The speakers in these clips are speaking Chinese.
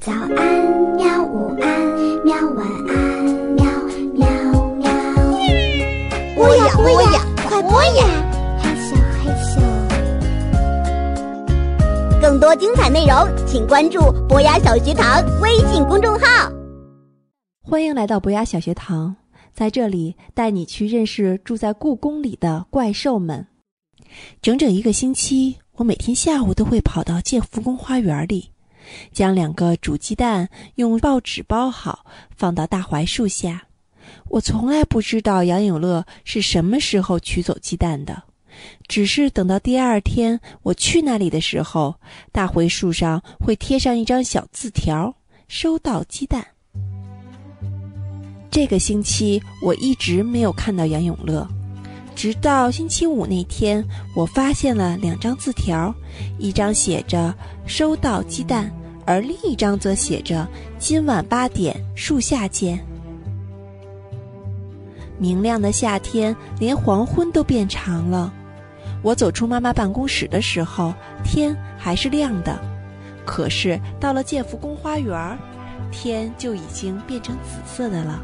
早安，喵！午安，喵！晚安，喵喵喵。播呀播呀，快播呀！害羞害羞。更多精彩内容，请关注博雅小学堂微信公众号。欢迎来到博雅小学堂，在这里带你去认识住在故宫里的怪兽们。整整一个星期，我每天下午都会跑到建福宫花园里，将两个煮鸡蛋用报纸包好，放到大槐树下。我从来不知道杨永乐是什么时候取走鸡蛋的，只是等到第二天我去那里的时候，大槐树上会贴上一张小字条：“收到鸡蛋。”这个星期我一直没有看到杨永乐。直到星期五那天，我发现了两张字条，一张写着“收到鸡蛋”，而另一张则写着“今晚八点树下见”。明亮的夏天，连黄昏都变长了。我走出妈妈办公室的时候，天还是亮的，可是到了建福宫花园，天就已经变成紫色的了。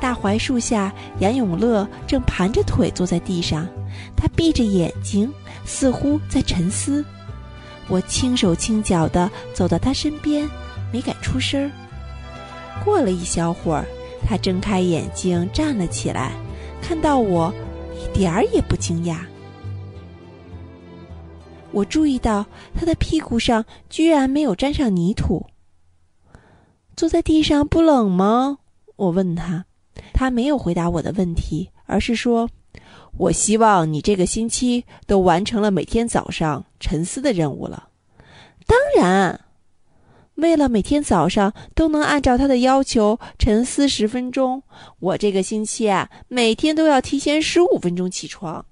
大槐树下，杨永乐正盘着腿坐在地上，他闭着眼睛，似乎在沉思。我轻手轻脚地走到他身边，没敢出声。过了一小会儿，他睁开眼睛站了起来，看到我，一点儿也不惊讶。我注意到他的屁股上居然没有沾上泥土。坐在地上不冷吗？我问他。他没有回答我的问题，而是说：“我希望你这个星期都完成了每天早上沉思的任务了。”当然，为了每天早上都能按照他的要求沉思十分钟，我这个星期啊，每天都要提前十五分钟起床。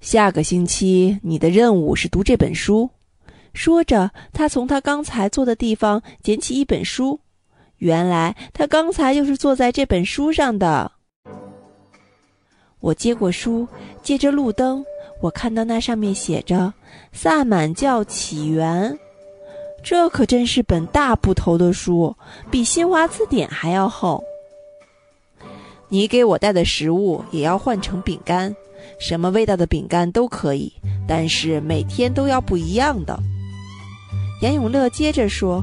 下个星期你的任务是读这本书。说着，他从他刚才坐的地方捡起一本书。原来他刚才就是坐在这本书上的。我接过书，借着路灯，我看到那上面写着《萨满教起源》，这可真是本大部头的书，比新华字典还要厚。你给我带的食物也要换成饼干，什么味道的饼干都可以，但是每天都要不一样的。严永乐接着说。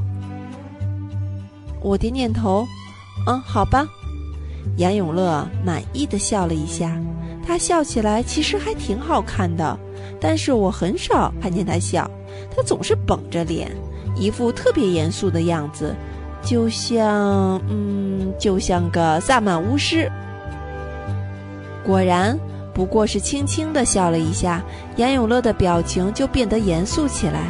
我点点头，嗯，好吧。杨永乐满意的笑了一下，他笑起来其实还挺好看的，但是我很少看见他笑，他总是绷着脸，一副特别严肃的样子，就像，嗯，就像个萨满巫师。果然，不过是轻轻的笑了一下，杨永乐的表情就变得严肃起来。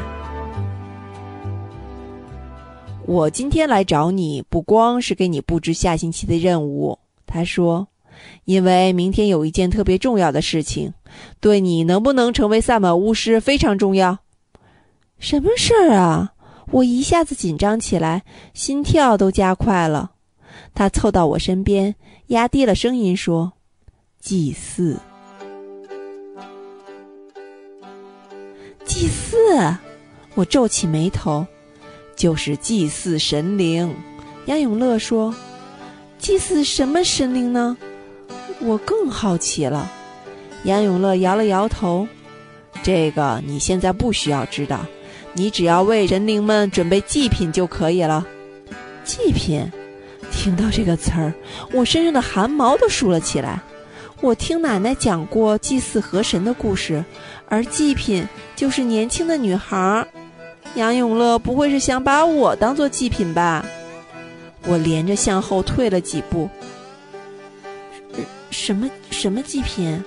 我今天来找你，不光是给你布置下星期的任务。他说：“因为明天有一件特别重要的事情，对你能不能成为萨满巫师非常重要。”什么事儿啊？我一下子紧张起来，心跳都加快了。他凑到我身边，压低了声音说：“祭祀，祭祀。”我皱起眉头。就是祭祀神灵，杨永乐说：“祭祀什么神灵呢？”我更好奇了。杨永乐摇了摇头：“这个你现在不需要知道，你只要为神灵们准备祭品就可以了。”祭品，听到这个词儿，我身上的汗毛都竖了起来。我听奶奶讲过祭祀河神的故事，而祭品就是年轻的女孩儿。杨永乐不会是想把我当做祭品吧？我连着向后退了几步。什么什么祭品？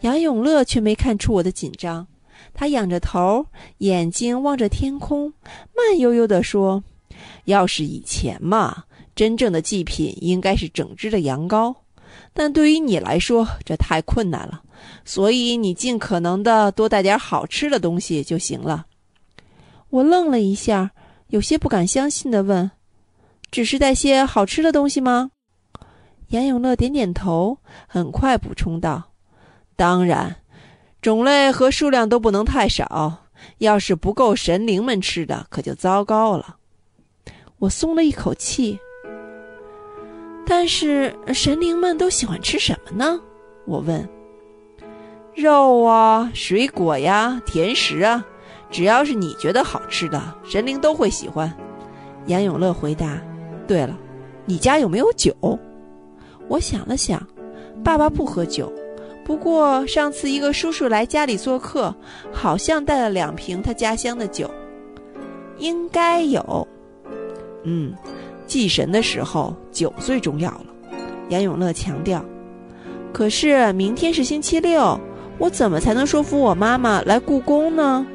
杨永乐却没看出我的紧张，他仰着头，眼睛望着天空，慢悠悠地说：“要是以前嘛，真正的祭品应该是整只的羊羔，但对于你来说，这太困难了。”所以你尽可能的多带点好吃的东西就行了。我愣了一下，有些不敢相信的问：“只是带些好吃的东西吗？”杨永乐点点头，很快补充道：“当然，种类和数量都不能太少。要是不够神灵们吃的，可就糟糕了。我松了一口气。但是神灵们都喜欢吃什么呢？我问。肉啊，水果呀，甜食啊，只要是你觉得好吃的，神灵都会喜欢。杨永乐回答。对了，你家有没有酒？我想了想，爸爸不喝酒，不过上次一个叔叔来家里做客，好像带了两瓶他家乡的酒，应该有。嗯。祭神的时候，酒最重要了。杨永乐强调。可是明天是星期六，我怎么才能说服我妈妈来故宫呢？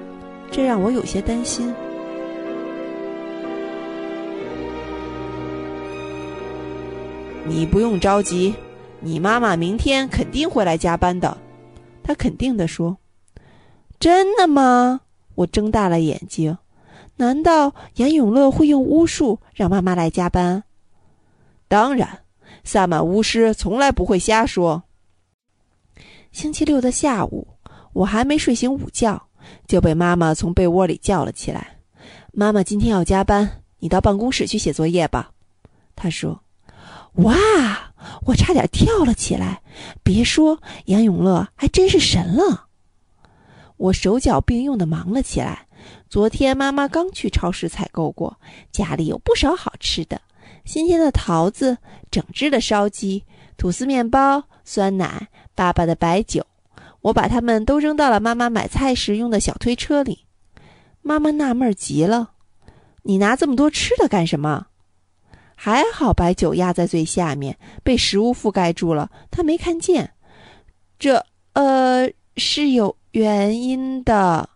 这让我有些担心。你不用着急，你妈妈明天肯定会来加班的。他肯定地说。真的吗？我睁大了眼睛。难道严永乐会用巫术让妈妈来加班？当然，萨满巫师从来不会瞎说。星期六的下午，我还没睡醒午觉，就被妈妈从被窝里叫了起来。妈妈今天要加班，你到办公室去写作业吧。她说：“哇！”我差点跳了起来。别说，杨永乐还真是神了。我手脚并用的忙了起来。昨天妈妈刚去超市采购过，家里有不少好吃的：新鲜的桃子、整只的烧鸡、吐司面包、酸奶、爸爸的白酒。我把它们都扔到了妈妈买菜时用的小推车里。妈妈纳闷极了：“你拿这么多吃的干什么？”还好白酒压在最下面，被食物覆盖住了，她没看见。这，呃，是有原因的。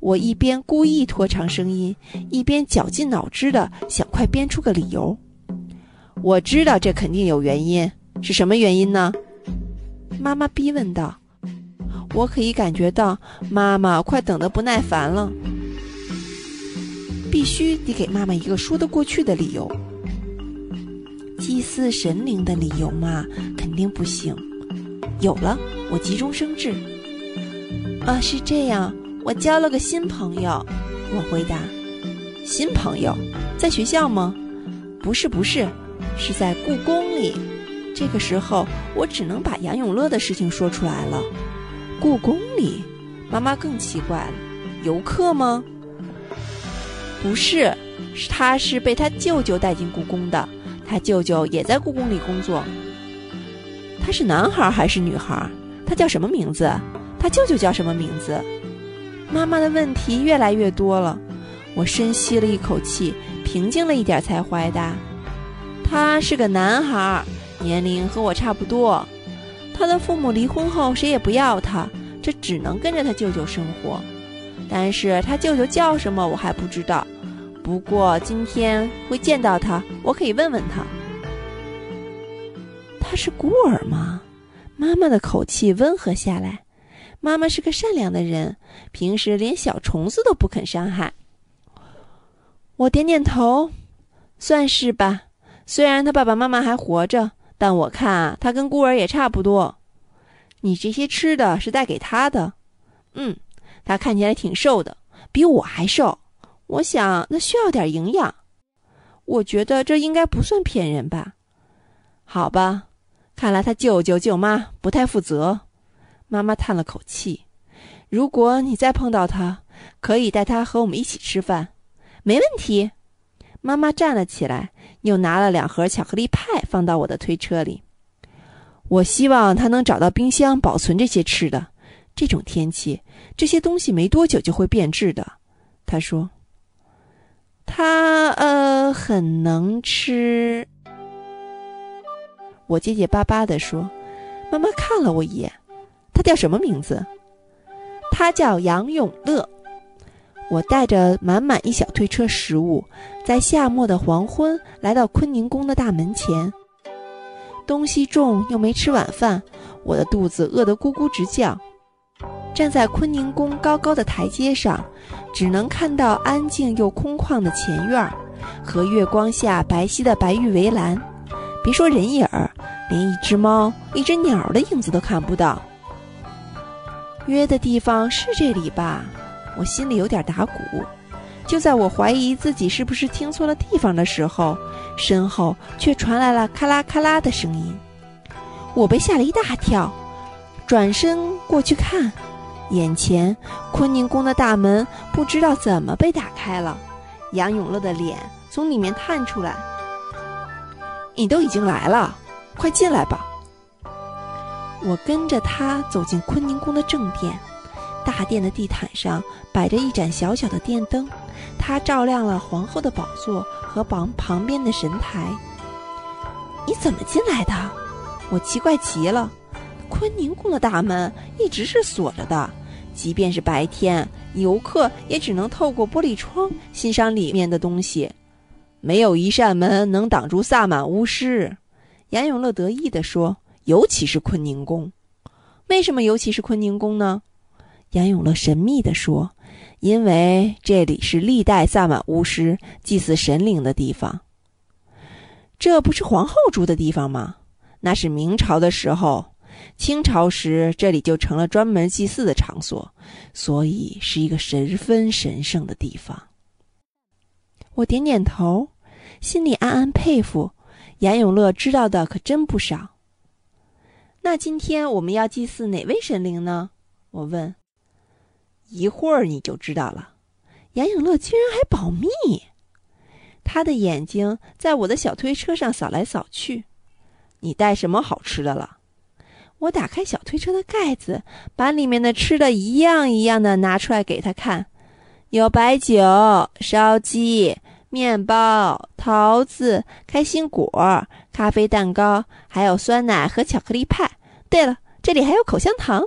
我一边故意拖长声音，一边绞尽脑汁的想快编出个理由。我知道这肯定有原因，是什么原因呢？妈妈逼问道。我可以感觉到妈妈快等得不耐烦了，必须得给妈妈一个说得过去的理由。祭祀神灵的理由嘛，肯定不行。有了，我急中生智。啊，是这样。我交了个新朋友，我回答。新朋友在学校吗？不是，不是，是在故宫里。这个时候，我只能把杨永乐的事情说出来了。故宫里，妈妈更奇怪了。游客吗？不是，他是被他舅舅带进故宫的。他舅舅也在故宫里工作。他是男孩还是女孩？他叫什么名字？他舅舅叫什么名字？妈妈的问题越来越多了，我深吸了一口气，平静了一点才回答：“他是个男孩，年龄和我差不多。他的父母离婚后谁也不要他，这只能跟着他舅舅生活。但是他舅舅叫什么我还不知道。不过今天会见到他，我可以问问他。他是孤儿吗？”妈妈的口气温和下来。妈妈是个善良的人，平时连小虫子都不肯伤害。我点点头，算是吧。虽然他爸爸妈妈还活着，但我看啊，他跟孤儿也差不多。你这些吃的是带给他的？嗯，他看起来挺瘦的，比我还瘦。我想那需要点营养。我觉得这应该不算骗人吧？好吧，看来他舅舅舅妈不太负责。妈妈叹了口气：“如果你再碰到他，可以带他和我们一起吃饭，没问题。”妈妈站了起来，又拿了两盒巧克力派放到我的推车里。我希望他能找到冰箱保存这些吃的。这种天气，这些东西没多久就会变质的。他说：“他呃很能吃。”我结结巴巴地说：“妈妈看了我一眼。”他叫什么名字？他叫杨永乐。我带着满满一小推车食物，在夏末的黄昏来到坤宁宫的大门前。东西重又没吃晚饭，我的肚子饿得咕咕直叫。站在坤宁宫高高的台阶上，只能看到安静又空旷的前院儿和月光下白皙的白玉围栏。别说人影儿，连一只猫、一只鸟的影子都看不到。约的地方是这里吧？我心里有点打鼓。就在我怀疑自己是不是听错了地方的时候，身后却传来了咔啦咔啦的声音。我被吓了一大跳，转身过去看，眼前坤宁宫的大门不知道怎么被打开了，杨永乐的脸从里面探出来。你都已经来了，快进来吧。我跟着他走进坤宁宫的正殿，大殿的地毯上摆着一盏小小的电灯，它照亮了皇后的宝座和旁旁边的神台。你怎么进来的？我奇怪极了。坤宁宫的大门一直是锁着的，即便是白天，游客也只能透过玻璃窗欣赏里面的东西。没有一扇门能挡住萨满巫师。杨永乐得意地说。尤其是坤宁宫，为什么尤其是坤宁宫呢？杨永乐神秘地说：“因为这里是历代萨满巫师祭祀神灵的地方。这不是皇后住的地方吗？那是明朝的时候，清朝时这里就成了专门祭祀的场所，所以是一个十分神圣的地方。”我点点头，心里暗暗佩服杨永乐，知道的可真不少。那今天我们要祭祀哪位神灵呢？我问。一会儿你就知道了。杨永乐居然还保密。他的眼睛在我的小推车上扫来扫去。你带什么好吃的了？我打开小推车的盖子，把里面的吃的一样一样的拿出来给他看。有白酒、烧鸡、面包、桃子、开心果。咖啡蛋糕，还有酸奶和巧克力派。对了，这里还有口香糖。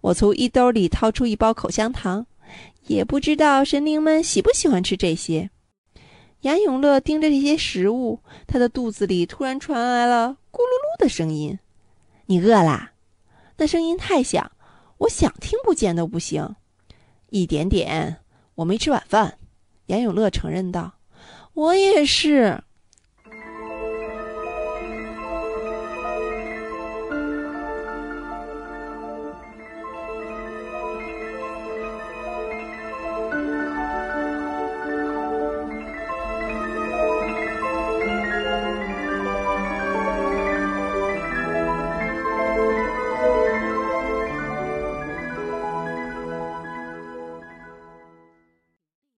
我从衣兜里掏出一包口香糖，也不知道神灵们喜不喜欢吃这些。杨永乐盯着这些食物，他的肚子里突然传来了咕噜噜的声音。你饿啦？那声音太响，我想听不见都不行。一点点，我没吃晚饭。杨永乐承认道：“我也是。”